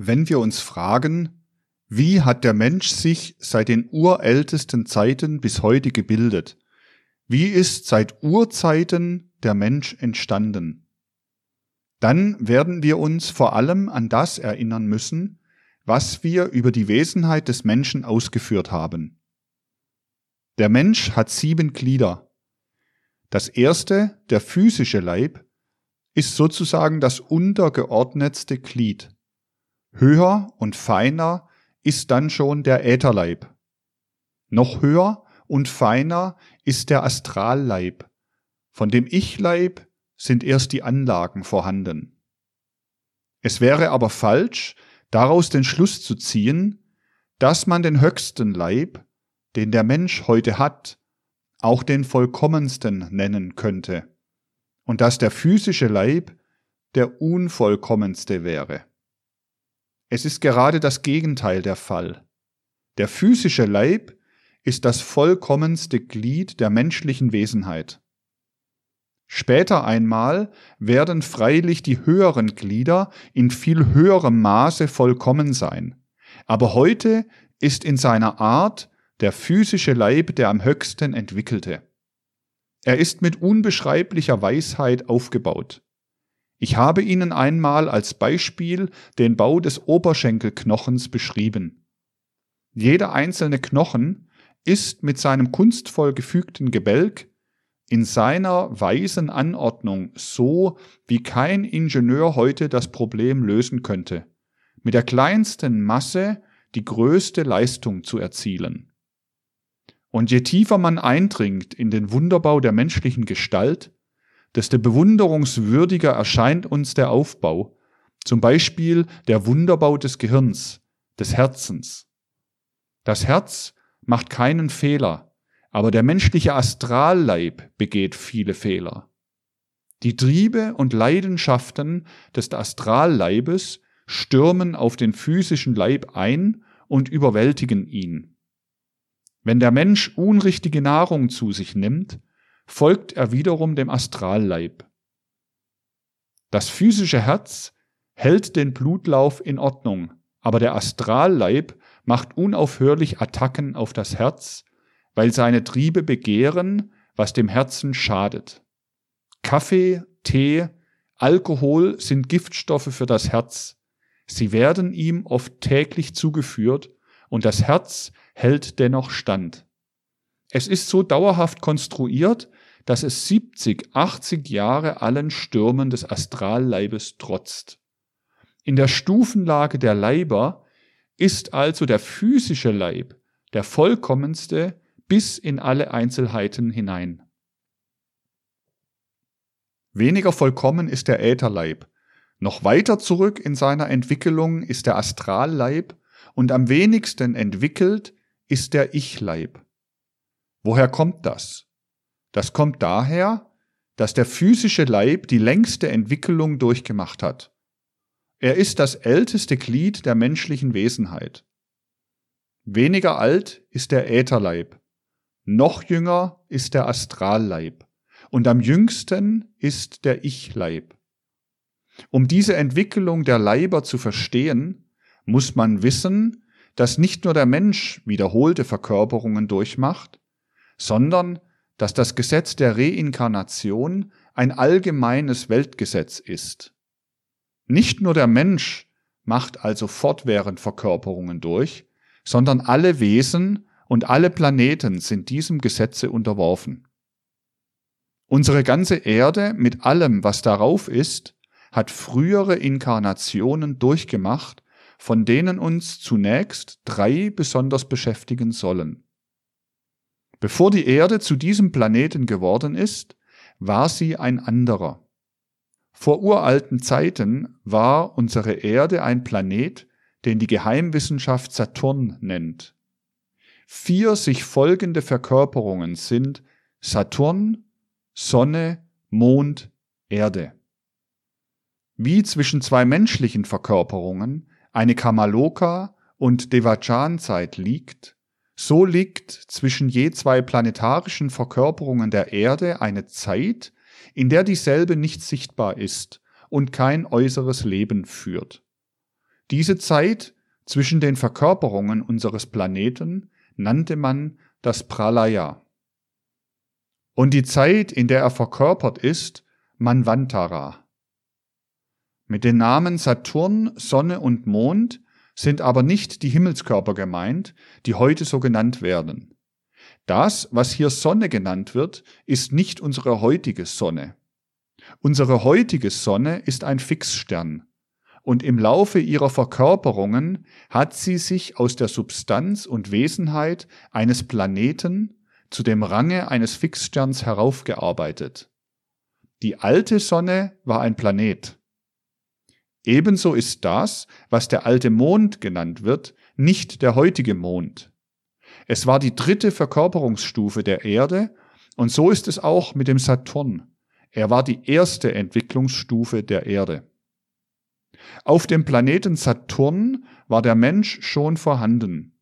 Wenn wir uns fragen, wie hat der Mensch sich seit den urältesten Zeiten bis heute gebildet? Wie ist seit Urzeiten der Mensch entstanden? Dann werden wir uns vor allem an das erinnern müssen, was wir über die Wesenheit des Menschen ausgeführt haben. Der Mensch hat sieben Glieder. Das erste, der physische Leib, ist sozusagen das untergeordnetste Glied. Höher und feiner ist dann schon der Ätherleib. Noch höher und feiner ist der Astralleib. Von dem Ich-Leib sind erst die Anlagen vorhanden. Es wäre aber falsch, daraus den Schluss zu ziehen, dass man den höchsten Leib, den der Mensch heute hat, auch den vollkommensten nennen könnte, und dass der physische Leib der unvollkommenste wäre. Es ist gerade das Gegenteil der Fall. Der physische Leib ist das vollkommenste Glied der menschlichen Wesenheit. Später einmal werden freilich die höheren Glieder in viel höherem Maße vollkommen sein. Aber heute ist in seiner Art der physische Leib der am höchsten entwickelte. Er ist mit unbeschreiblicher Weisheit aufgebaut. Ich habe Ihnen einmal als Beispiel den Bau des Oberschenkelknochens beschrieben. Jeder einzelne Knochen ist mit seinem kunstvoll gefügten Gebälk in seiner weisen Anordnung so, wie kein Ingenieur heute das Problem lösen könnte, mit der kleinsten Masse die größte Leistung zu erzielen. Und je tiefer man eindringt in den Wunderbau der menschlichen Gestalt, desto bewunderungswürdiger erscheint uns der Aufbau, zum Beispiel der Wunderbau des Gehirns, des Herzens. Das Herz macht keinen Fehler, aber der menschliche Astralleib begeht viele Fehler. Die Triebe und Leidenschaften des Astralleibes stürmen auf den physischen Leib ein und überwältigen ihn. Wenn der Mensch unrichtige Nahrung zu sich nimmt, folgt er wiederum dem Astralleib. Das physische Herz hält den Blutlauf in Ordnung, aber der Astralleib macht unaufhörlich Attacken auf das Herz, weil seine Triebe begehren, was dem Herzen schadet. Kaffee, Tee, Alkohol sind Giftstoffe für das Herz. Sie werden ihm oft täglich zugeführt und das Herz hält dennoch stand. Es ist so dauerhaft konstruiert, dass es 70, 80 Jahre allen Stürmen des Astralleibes trotzt. In der Stufenlage der Leiber ist also der physische Leib der vollkommenste bis in alle Einzelheiten hinein. Weniger vollkommen ist der Ätherleib. Noch weiter zurück in seiner Entwicklung ist der Astralleib und am wenigsten entwickelt ist der Ich-Leib. Woher kommt das? Das kommt daher, dass der physische Leib die längste Entwicklung durchgemacht hat. Er ist das älteste Glied der menschlichen Wesenheit. Weniger alt ist der Ätherleib, noch jünger ist der Astralleib und am jüngsten ist der Ich-Leib. Um diese Entwicklung der Leiber zu verstehen, muss man wissen, dass nicht nur der Mensch wiederholte Verkörperungen durchmacht, sondern dass das Gesetz der Reinkarnation ein allgemeines Weltgesetz ist. Nicht nur der Mensch macht also fortwährend Verkörperungen durch, sondern alle Wesen und alle Planeten sind diesem Gesetze unterworfen. Unsere ganze Erde mit allem, was darauf ist, hat frühere Inkarnationen durchgemacht, von denen uns zunächst drei besonders beschäftigen sollen. Bevor die Erde zu diesem Planeten geworden ist, war sie ein anderer. Vor uralten Zeiten war unsere Erde ein Planet, den die Geheimwissenschaft Saturn nennt. Vier sich folgende Verkörperungen sind Saturn, Sonne, Mond, Erde. Wie zwischen zwei menschlichen Verkörperungen eine Kamaloka und Devachan-Zeit liegt, so liegt zwischen je zwei planetarischen Verkörperungen der Erde eine Zeit, in der dieselbe nicht sichtbar ist und kein äußeres Leben führt. Diese Zeit zwischen den Verkörperungen unseres Planeten nannte man das Pralaya. Und die Zeit, in der er verkörpert ist, Manvantara. Mit den Namen Saturn, Sonne und Mond sind aber nicht die Himmelskörper gemeint, die heute so genannt werden. Das, was hier Sonne genannt wird, ist nicht unsere heutige Sonne. Unsere heutige Sonne ist ein Fixstern, und im Laufe ihrer Verkörperungen hat sie sich aus der Substanz und Wesenheit eines Planeten zu dem Range eines Fixsterns heraufgearbeitet. Die alte Sonne war ein Planet. Ebenso ist das, was der alte Mond genannt wird, nicht der heutige Mond. Es war die dritte Verkörperungsstufe der Erde und so ist es auch mit dem Saturn. Er war die erste Entwicklungsstufe der Erde. Auf dem Planeten Saturn war der Mensch schon vorhanden.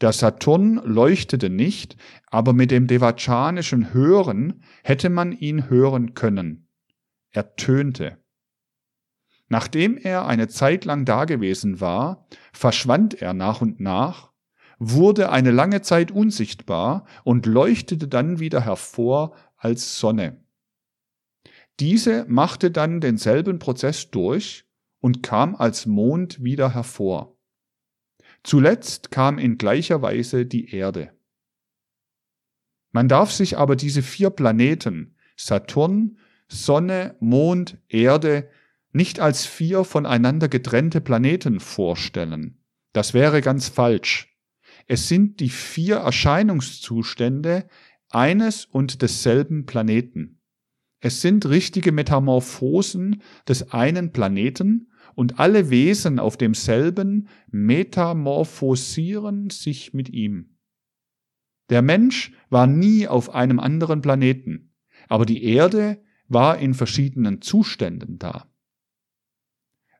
Der Saturn leuchtete nicht, aber mit dem devachanischen Hören hätte man ihn hören können. Er tönte. Nachdem er eine Zeit lang dagewesen war, verschwand er nach und nach, wurde eine lange Zeit unsichtbar und leuchtete dann wieder hervor als Sonne. Diese machte dann denselben Prozess durch und kam als Mond wieder hervor. Zuletzt kam in gleicher Weise die Erde. Man darf sich aber diese vier Planeten Saturn, Sonne, Mond, Erde nicht als vier voneinander getrennte Planeten vorstellen. Das wäre ganz falsch. Es sind die vier Erscheinungszustände eines und desselben Planeten. Es sind richtige Metamorphosen des einen Planeten und alle Wesen auf demselben metamorphosieren sich mit ihm. Der Mensch war nie auf einem anderen Planeten, aber die Erde war in verschiedenen Zuständen da.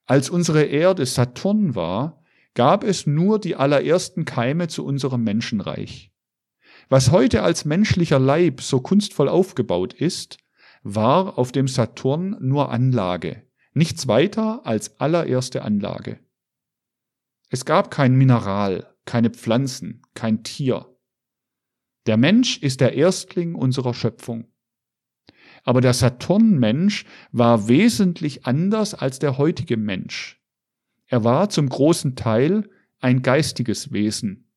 Als unsere Erde Saturn war, gab es nur die allerersten Keime zu unserem Menschenreich. Was heute als menschlicher Leib so kunstvoll aufgebaut ist, war auf dem Saturn nur Anlage, nichts weiter als allererste Anlage. Es gab kein Mineral, keine Pflanzen, kein Tier. Der Mensch ist der Erstling unserer Schöpfung. Aber der Saturnmensch war wesentlich anders als der heutige Mensch. Er war zum großen Teil ein geistiges Wesen.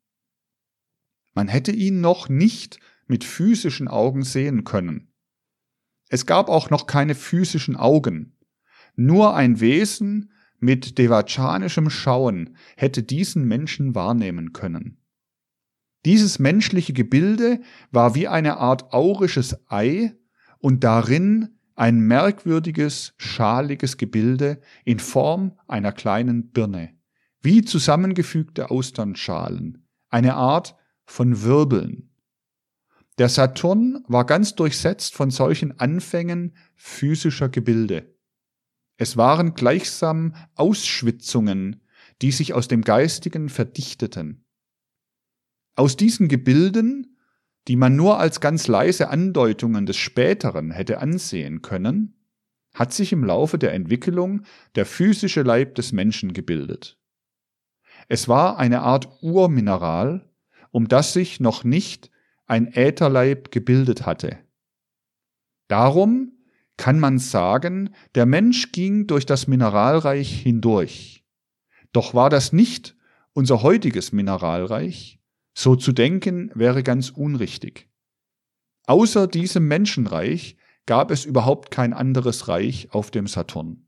Man hätte ihn noch nicht mit physischen Augen sehen können. Es gab auch noch keine physischen Augen. Nur ein Wesen mit devachanischem Schauen hätte diesen Menschen wahrnehmen können. Dieses menschliche Gebilde war wie eine Art aurisches Ei und darin ein merkwürdiges, schaliges Gebilde in Form einer kleinen Birne, wie zusammengefügte Austernschalen, eine Art von Wirbeln. Der Saturn war ganz durchsetzt von solchen Anfängen physischer Gebilde. Es waren gleichsam Ausschwitzungen, die sich aus dem Geistigen verdichteten. Aus diesen Gebilden die man nur als ganz leise Andeutungen des Späteren hätte ansehen können, hat sich im Laufe der Entwicklung der physische Leib des Menschen gebildet. Es war eine Art Urmineral, um das sich noch nicht ein Ätherleib gebildet hatte. Darum kann man sagen, der Mensch ging durch das Mineralreich hindurch. Doch war das nicht unser heutiges Mineralreich, so zu denken wäre ganz unrichtig. Außer diesem Menschenreich gab es überhaupt kein anderes Reich auf dem Saturn.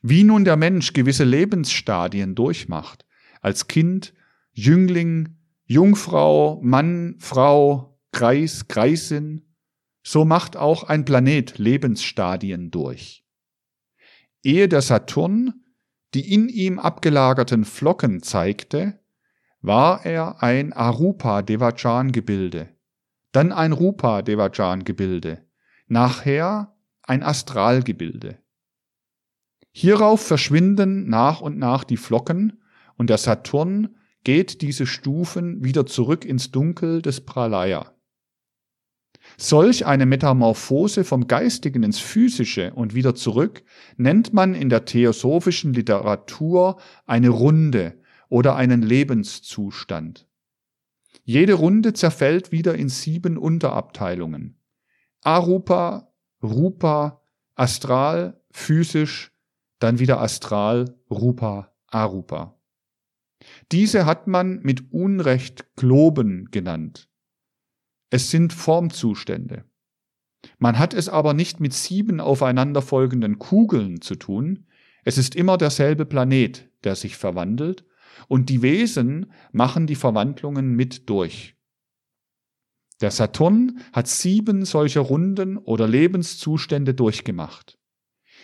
Wie nun der Mensch gewisse Lebensstadien durchmacht, als Kind, Jüngling, Jungfrau, Mann, Frau, Kreis, Kreisin, so macht auch ein Planet Lebensstadien durch. Ehe der Saturn die in ihm abgelagerten Flocken zeigte, war er ein Arupa-Devachan-Gebilde, dann ein Rupa-Devachan-Gebilde, nachher ein Astralgebilde. Hierauf verschwinden nach und nach die Flocken und der Saturn geht diese Stufen wieder zurück ins Dunkel des Pralaya. Solch eine Metamorphose vom Geistigen ins Physische und wieder zurück nennt man in der theosophischen Literatur eine Runde oder einen Lebenszustand. Jede Runde zerfällt wieder in sieben Unterabteilungen. Arupa, Rupa, Astral, physisch, dann wieder Astral, Rupa, Arupa. Diese hat man mit Unrecht Globen genannt. Es sind Formzustände. Man hat es aber nicht mit sieben aufeinanderfolgenden Kugeln zu tun, es ist immer derselbe Planet, der sich verwandelt, und die Wesen machen die Verwandlungen mit durch. Der Saturn hat sieben solcher Runden oder Lebenszustände durchgemacht.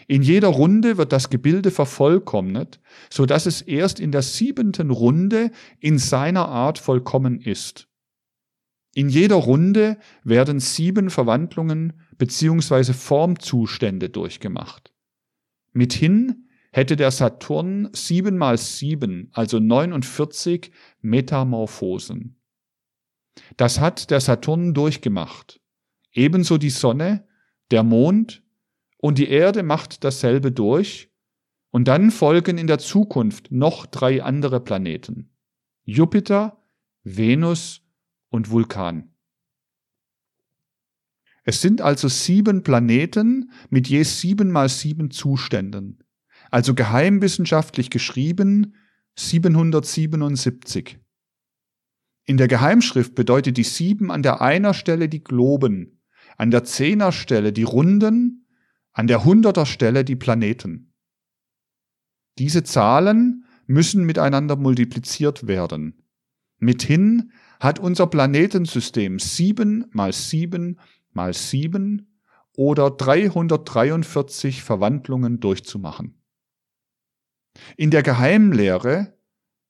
In jeder Runde wird das Gebilde vervollkommnet, so dass es erst in der siebenten Runde in seiner Art vollkommen ist. In jeder Runde werden sieben Verwandlungen bzw. Formzustände durchgemacht. Mithin hätte der Saturn sieben mal sieben, also 49 Metamorphosen. Das hat der Saturn durchgemacht. Ebenso die Sonne, der Mond und die Erde macht dasselbe durch, und dann folgen in der Zukunft noch drei andere Planeten. Jupiter, Venus und Vulkan. Es sind also sieben Planeten mit je sieben mal sieben Zuständen, also geheimwissenschaftlich geschrieben 777. In der Geheimschrift bedeutet die sieben an der einer Stelle die Globen, an der zehner Stelle die Runden an der hunderter Stelle die Planeten. Diese Zahlen müssen miteinander multipliziert werden. Mithin hat unser Planetensystem sieben mal sieben mal sieben oder 343 Verwandlungen durchzumachen. In der Geheimlehre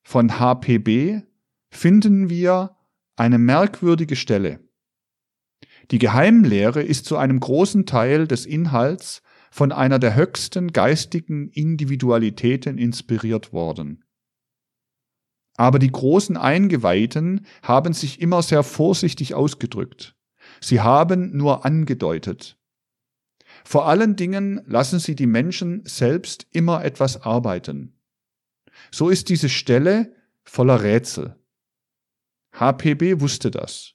von HPB finden wir eine merkwürdige Stelle. Die Geheimlehre ist zu einem großen Teil des Inhalts von einer der höchsten geistigen Individualitäten inspiriert worden. Aber die großen Eingeweihten haben sich immer sehr vorsichtig ausgedrückt. Sie haben nur angedeutet. Vor allen Dingen lassen sie die Menschen selbst immer etwas arbeiten. So ist diese Stelle voller Rätsel. HPB wusste das.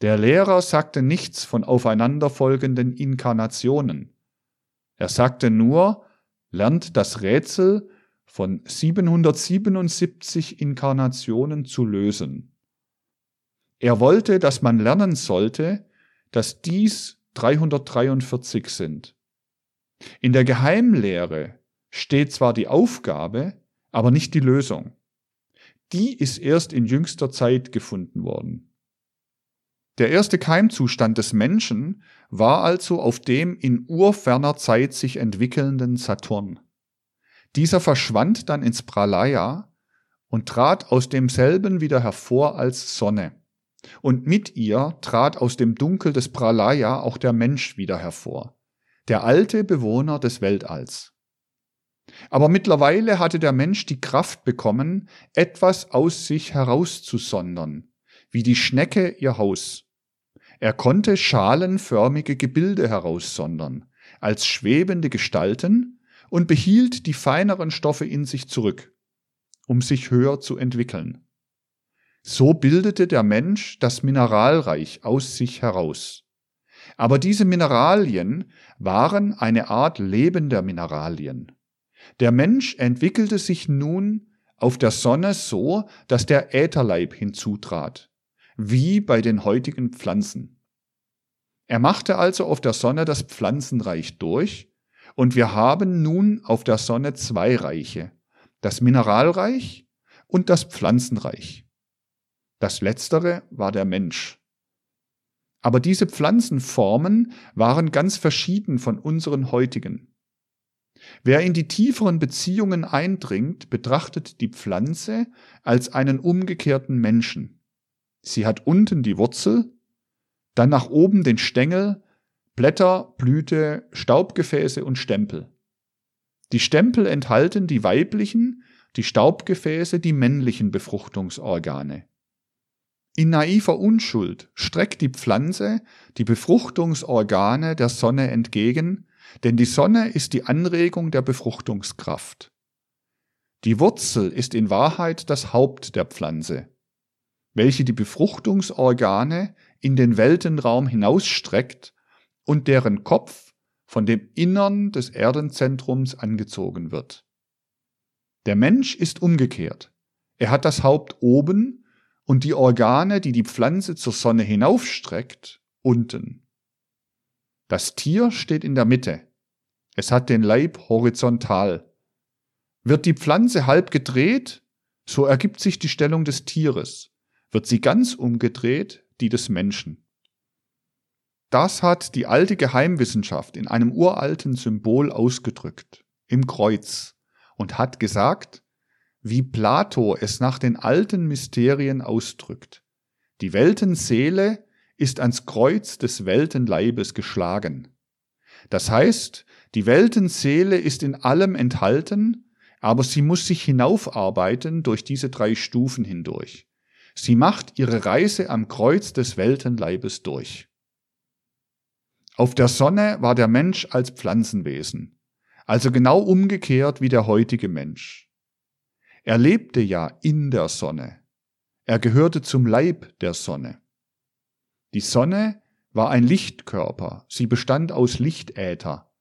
Der Lehrer sagte nichts von aufeinanderfolgenden Inkarnationen. Er sagte nur, lernt das Rätsel von 777 Inkarnationen zu lösen. Er wollte, dass man lernen sollte, dass dies 343 sind. In der Geheimlehre steht zwar die Aufgabe, aber nicht die Lösung. Die ist erst in jüngster Zeit gefunden worden. Der erste Keimzustand des Menschen war also auf dem in urferner Zeit sich entwickelnden Saturn. Dieser verschwand dann ins Pralaya und trat aus demselben wieder hervor als Sonne. Und mit ihr trat aus dem Dunkel des Pralaya auch der Mensch wieder hervor, der alte Bewohner des Weltalls. Aber mittlerweile hatte der Mensch die Kraft bekommen, etwas aus sich herauszusondern, wie die Schnecke ihr Haus. Er konnte schalenförmige Gebilde heraussondern, als schwebende Gestalten und behielt die feineren Stoffe in sich zurück, um sich höher zu entwickeln. So bildete der Mensch das Mineralreich aus sich heraus. Aber diese Mineralien waren eine Art lebender Mineralien. Der Mensch entwickelte sich nun auf der Sonne so, dass der Ätherleib hinzutrat wie bei den heutigen Pflanzen. Er machte also auf der Sonne das Pflanzenreich durch, und wir haben nun auf der Sonne zwei Reiche, das Mineralreich und das Pflanzenreich. Das letztere war der Mensch. Aber diese Pflanzenformen waren ganz verschieden von unseren heutigen. Wer in die tieferen Beziehungen eindringt, betrachtet die Pflanze als einen umgekehrten Menschen. Sie hat unten die Wurzel, dann nach oben den Stängel, Blätter, Blüte, Staubgefäße und Stempel. Die Stempel enthalten die weiblichen, die Staubgefäße die männlichen Befruchtungsorgane. In naiver Unschuld streckt die Pflanze die Befruchtungsorgane der Sonne entgegen, denn die Sonne ist die Anregung der Befruchtungskraft. Die Wurzel ist in Wahrheit das Haupt der Pflanze, welche die Befruchtungsorgane in den Weltenraum hinausstreckt und deren Kopf von dem Innern des Erdenzentrums angezogen wird. Der Mensch ist umgekehrt. Er hat das Haupt oben und die Organe, die die Pflanze zur Sonne hinaufstreckt, unten. Das Tier steht in der Mitte. Es hat den Leib horizontal. Wird die Pflanze halb gedreht, so ergibt sich die Stellung des Tieres. Wird sie ganz umgedreht, die des Menschen. Das hat die alte Geheimwissenschaft in einem uralten Symbol ausgedrückt, im Kreuz, und hat gesagt, wie Plato es nach den alten Mysterien ausdrückt. Die Weltenseele ist ans Kreuz des Weltenleibes geschlagen. Das heißt, die Weltenseele ist in allem enthalten, aber sie muss sich hinaufarbeiten durch diese drei Stufen hindurch. Sie macht ihre Reise am Kreuz des Weltenleibes durch. Auf der Sonne war der Mensch als Pflanzenwesen, also genau umgekehrt wie der heutige Mensch. Er lebte ja in der Sonne. Er gehörte zum Leib der Sonne. Die Sonne war ein Lichtkörper, sie bestand aus Lichtäther.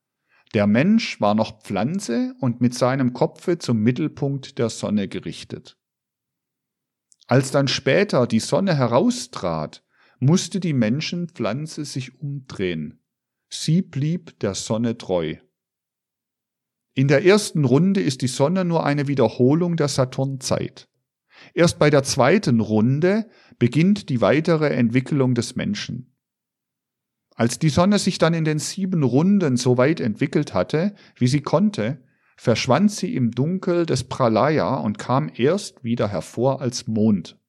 Der Mensch war noch Pflanze und mit seinem Kopfe zum Mittelpunkt der Sonne gerichtet. Als dann später die Sonne heraustrat, musste die Menschenpflanze sich umdrehen. Sie blieb der Sonne treu. In der ersten Runde ist die Sonne nur eine Wiederholung der Saturnzeit. Erst bei der zweiten Runde beginnt die weitere Entwicklung des Menschen. Als die Sonne sich dann in den sieben Runden so weit entwickelt hatte, wie sie konnte, verschwand sie im Dunkel des Pralaya und kam erst wieder hervor als Mond.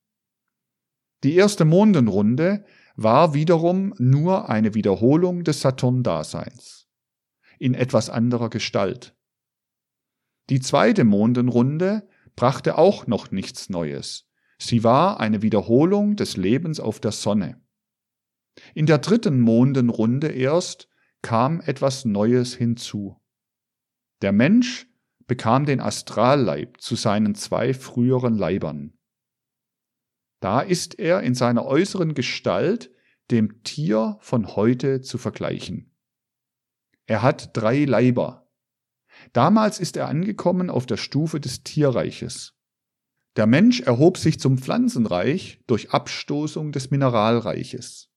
Die erste Mondenrunde war wiederum nur eine Wiederholung des Saturn-Daseins. In etwas anderer Gestalt. Die zweite Mondenrunde brachte auch noch nichts Neues. Sie war eine Wiederholung des Lebens auf der Sonne. In der dritten Mondenrunde erst kam etwas Neues hinzu. Der Mensch bekam den Astralleib zu seinen zwei früheren Leibern. Da ist er in seiner äußeren Gestalt dem Tier von heute zu vergleichen. Er hat drei Leiber, Damals ist er angekommen auf der Stufe des Tierreiches. Der Mensch erhob sich zum Pflanzenreich durch Abstoßung des Mineralreiches.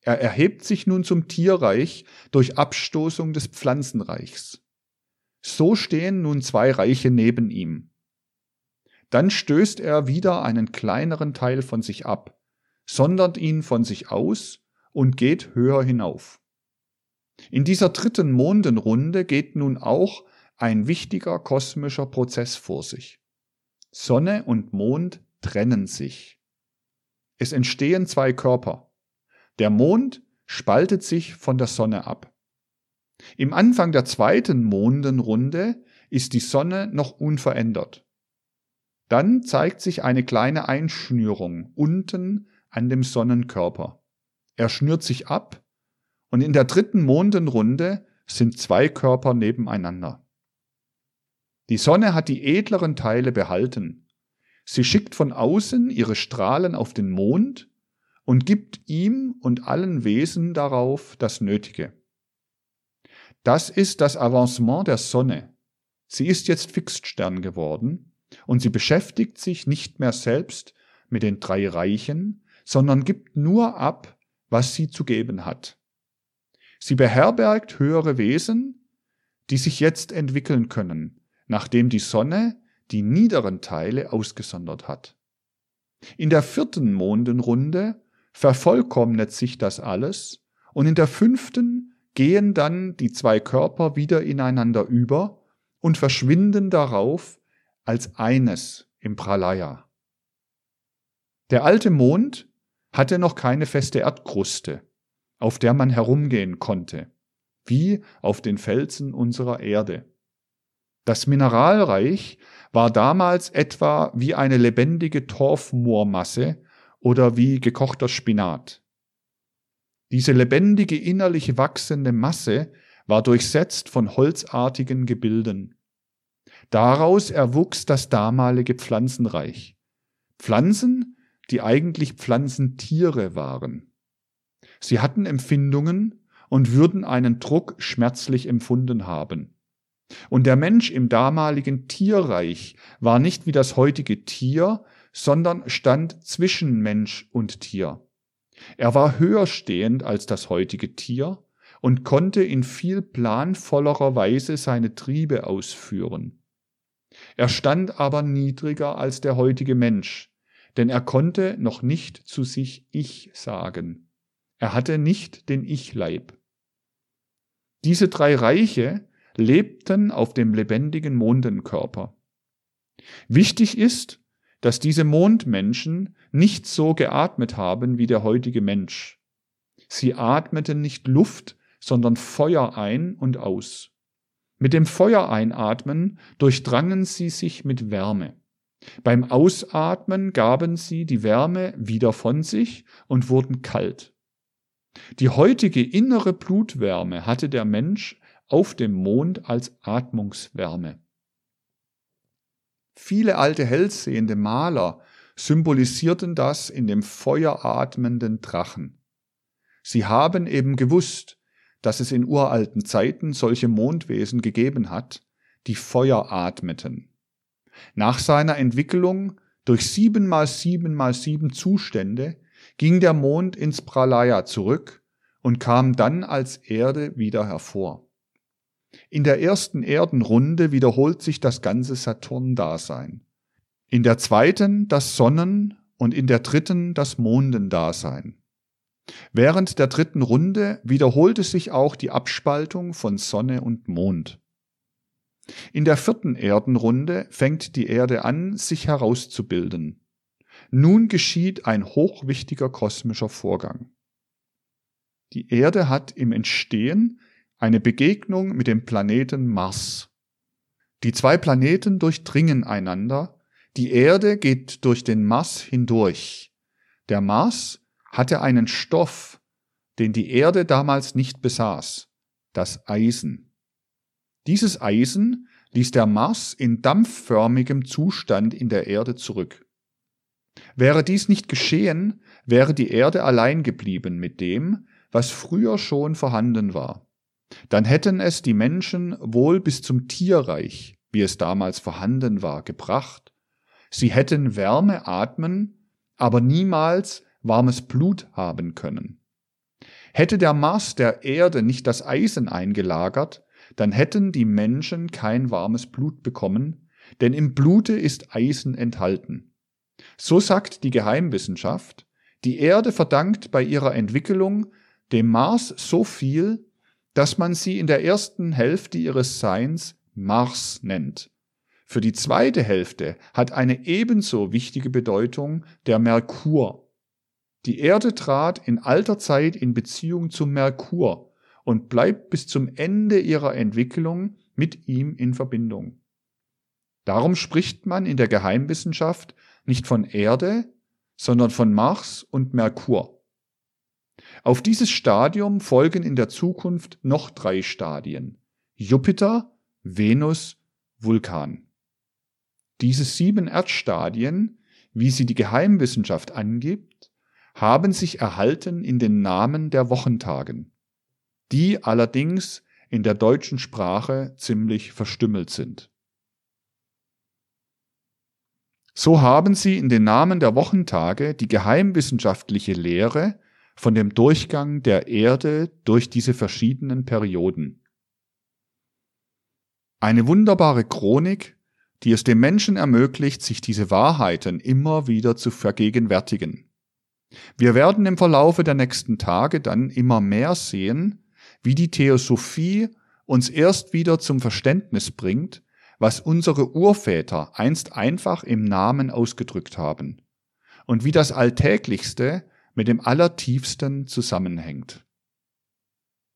Er erhebt sich nun zum Tierreich durch Abstoßung des Pflanzenreichs. So stehen nun zwei Reiche neben ihm. Dann stößt er wieder einen kleineren Teil von sich ab, sondert ihn von sich aus und geht höher hinauf. In dieser dritten Mondenrunde geht nun auch ein wichtiger kosmischer Prozess vor sich. Sonne und Mond trennen sich. Es entstehen zwei Körper. Der Mond spaltet sich von der Sonne ab. Im Anfang der zweiten Mondenrunde ist die Sonne noch unverändert. Dann zeigt sich eine kleine Einschnürung unten an dem Sonnenkörper. Er schnürt sich ab und in der dritten Mondenrunde sind zwei Körper nebeneinander. Die Sonne hat die edleren Teile behalten. Sie schickt von außen ihre Strahlen auf den Mond und gibt ihm und allen Wesen darauf das Nötige. Das ist das Avancement der Sonne. Sie ist jetzt Fixstern geworden und sie beschäftigt sich nicht mehr selbst mit den drei Reichen, sondern gibt nur ab, was sie zu geben hat. Sie beherbergt höhere Wesen, die sich jetzt entwickeln können, nachdem die Sonne die niederen Teile ausgesondert hat. In der vierten Mondenrunde vervollkommnet sich das alles und in der fünften gehen dann die zwei Körper wieder ineinander über und verschwinden darauf als eines im Pralaya. Der alte Mond hatte noch keine feste Erdkruste, auf der man herumgehen konnte, wie auf den Felsen unserer Erde. Das Mineralreich war damals etwa wie eine lebendige Torfmoormasse oder wie gekochter Spinat. Diese lebendige innerlich wachsende Masse war durchsetzt von holzartigen Gebilden. Daraus erwuchs das damalige Pflanzenreich. Pflanzen, die eigentlich Pflanzentiere waren. Sie hatten Empfindungen und würden einen Druck schmerzlich empfunden haben. Und der Mensch im damaligen Tierreich war nicht wie das heutige Tier, sondern stand zwischen Mensch und Tier. Er war höher stehend als das heutige Tier und konnte in viel planvollerer Weise seine Triebe ausführen. Er stand aber niedriger als der heutige Mensch, denn er konnte noch nicht zu sich Ich sagen. Er hatte nicht den Ich-Leib. Diese drei Reiche lebten auf dem lebendigen Mondenkörper. Wichtig ist, dass diese Mondmenschen nicht so geatmet haben wie der heutige Mensch. Sie atmeten nicht Luft, sondern Feuer ein und aus. Mit dem Feuer einatmen durchdrangen sie sich mit Wärme. Beim Ausatmen gaben sie die Wärme wieder von sich und wurden kalt. Die heutige innere Blutwärme hatte der Mensch auf dem Mond als Atmungswärme. Viele alte hellsehende Maler symbolisierten das in dem feueratmenden Drachen. Sie haben eben gewusst, dass es in uralten Zeiten solche Mondwesen gegeben hat, die Feuer atmeten. Nach seiner Entwicklung durch sieben mal sieben mal sieben Zustände ging der Mond ins Pralaya zurück und kam dann als Erde wieder hervor. In der ersten Erdenrunde wiederholt sich das ganze Saturn-Dasein. In der zweiten das Sonnen- und in der dritten das Mondendasein. Während der dritten Runde wiederholte sich auch die Abspaltung von Sonne und Mond. In der vierten Erdenrunde fängt die Erde an, sich herauszubilden. Nun geschieht ein hochwichtiger kosmischer Vorgang. Die Erde hat im Entstehen eine Begegnung mit dem Planeten Mars. Die zwei Planeten durchdringen einander, die Erde geht durch den Mars hindurch. Der Mars hatte einen Stoff, den die Erde damals nicht besaß, das Eisen. Dieses Eisen ließ der Mars in dampfförmigem Zustand in der Erde zurück. Wäre dies nicht geschehen, wäre die Erde allein geblieben mit dem, was früher schon vorhanden war. Dann hätten es die Menschen wohl bis zum Tierreich, wie es damals vorhanden war, gebracht. Sie hätten Wärme atmen, aber niemals warmes Blut haben können. Hätte der Mars der Erde nicht das Eisen eingelagert, dann hätten die Menschen kein warmes Blut bekommen, denn im Blute ist Eisen enthalten. So sagt die Geheimwissenschaft, die Erde verdankt bei ihrer Entwicklung dem Mars so viel, dass man sie in der ersten Hälfte ihres Seins Mars nennt. Für die zweite Hälfte hat eine ebenso wichtige Bedeutung der Merkur. Die Erde trat in alter Zeit in Beziehung zum Merkur und bleibt bis zum Ende ihrer Entwicklung mit ihm in Verbindung. Darum spricht man in der Geheimwissenschaft nicht von Erde, sondern von Mars und Merkur. Auf dieses Stadium folgen in der Zukunft noch drei Stadien. Jupiter, Venus, Vulkan. Diese sieben Erdstadien, wie sie die Geheimwissenschaft angibt, haben sich erhalten in den Namen der Wochentagen, die allerdings in der deutschen Sprache ziemlich verstümmelt sind. So haben sie in den Namen der Wochentage die geheimwissenschaftliche Lehre von dem Durchgang der Erde durch diese verschiedenen Perioden. Eine wunderbare Chronik, die es dem Menschen ermöglicht, sich diese Wahrheiten immer wieder zu vergegenwärtigen. Wir werden im Verlaufe der nächsten Tage dann immer mehr sehen, wie die Theosophie uns erst wieder zum Verständnis bringt, was unsere Urväter einst einfach im Namen ausgedrückt haben und wie das Alltäglichste mit dem Allertiefsten zusammenhängt.